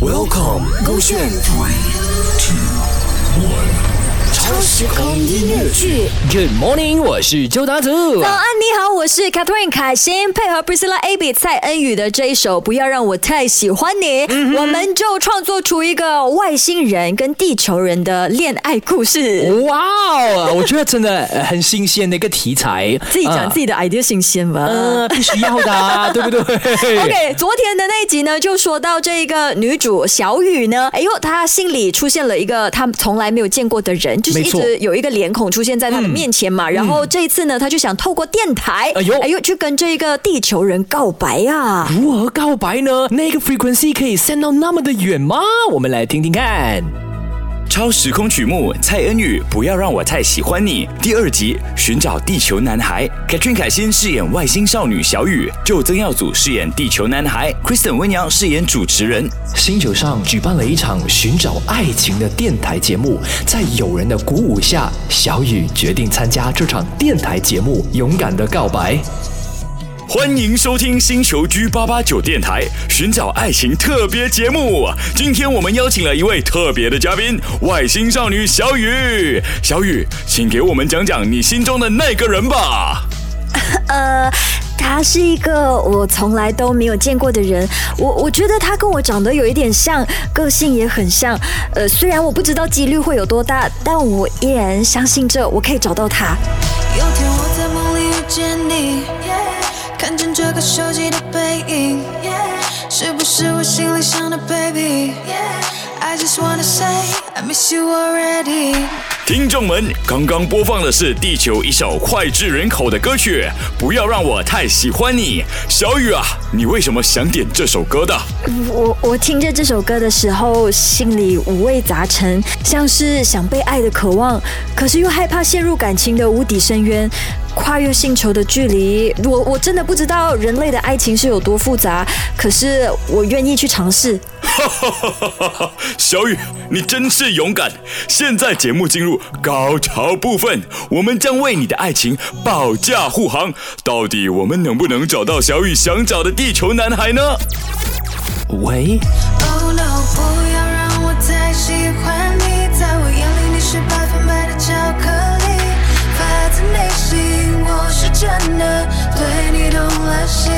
Welcome，勾选。Three, two, one. 超时空音乐剧。Good morning，我是周达祖。早安，你好，我是 Catherine 凯欣，配合 Priscilla Abby 蔡恩宇的这一首《不要让我太喜欢你》，我们就创作出一个外星人跟地球人的恋爱故事。哇哦，我觉得真的呃很新鲜的一个题材。自己讲自己的 idea 新鲜吗？呃，必须要的、啊，对不对 OK，昨天的那一集呢，就说到这个女主小雨呢，哎呦，她心里出现了一个她从来没有见过的人，就是一没错直有一个脸孔出现在他的面前嘛。然后这一次呢，他就想透过电台，哎呦哎呦，去跟这个地球人告白啊。如何告白呢？那个 frequency 可以 send 到那么的远吗？我们来听听看。超时空曲目蔡恩宇，不要让我太喜欢你。第二集寻找地球男孩，Katrin 凯欣饰演外星少女小雨，就曾耀祖饰演地球男孩，Kristen 温阳饰演主持人。星球上举办了一场寻找爱情的电台节目，在友人的鼓舞下，小雨决定参加这场电台节目，勇敢的告白。欢迎收听星球 G 八八九电台寻找爱情特别节目。今天我们邀请了一位特别的嘉宾，外星少女小雨。小雨，请给我们讲讲你心中的那个人吧。呃，他是一个我从来都没有见过的人。我我觉得他跟我长得有一点像，个性也很像。呃，虽然我不知道几率会有多大，但我依然相信着我可以找到他。有天我在梦里遇见你看见这个熟悉的背影是不是我心里想的 baby？I just wanna say I miss you already。 听众们，刚刚播放的是地球一首脍炙人口的歌曲，不要让我太喜欢你。小雨啊，你为什么想点这首歌的？我我听着这首歌的时候，心里五味杂陈，像是想被爱的渴望，可是又害怕陷入感情的无底深渊，跨越星球的距离。我我真的不知道人类的爱情是有多复杂，可是我愿意去尝试。小雨，你真是勇敢！现在节目进入高潮部分，我们将为你的爱情保驾护航。到底我们能不能找到小雨想找的地球男孩呢？喂，Oh no，不要让我太喜欢你，在我眼里你是百分百的巧克力，发自内心，我是真的对你动了心。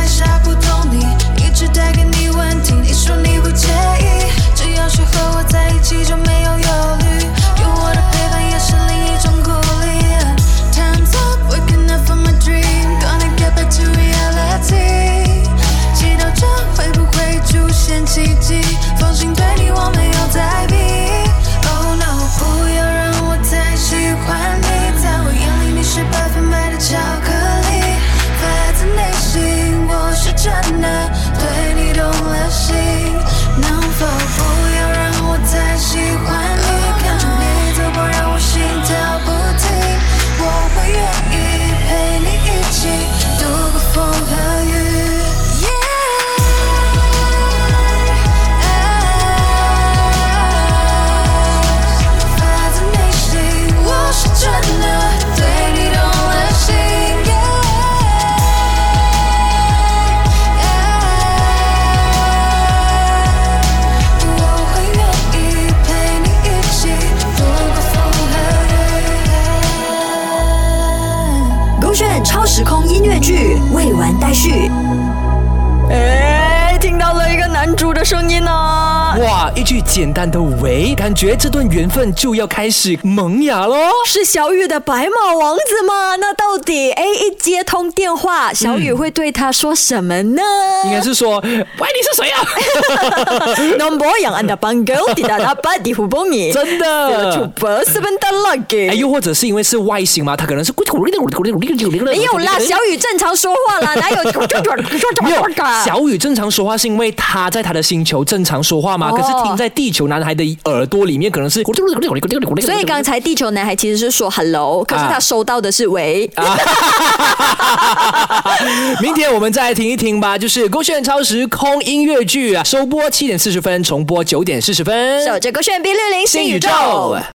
待续。哎， 听到了一个男主的声音呢、哇，一句简单的喂，感觉这段缘分就要开始萌芽喽。是小雨的白马王子吗？那到底 A 一接通电话，小雨会对他说什么呢？应该是说，喂，你是谁啊？Nombor yang anda panggil tidak dapat dihubungi. 真的。Coba sebentar lagi. 哎，又或者是因为是外星嘛，他可能是没没有啦，小雨正常说话啦，哪有？没有，小雨正常说话是因为他在他的星球正常说话嘛，哦可是听在地球男孩的耳朵里面可能是。所以刚才地球男孩其实是说 hello，可是他收到的是喂。明天我们再来听一听吧，就是勾炫超时空音乐剧啊，收播七点四十分，重播九点四十分。守着勾炫 B 六零新宇宙。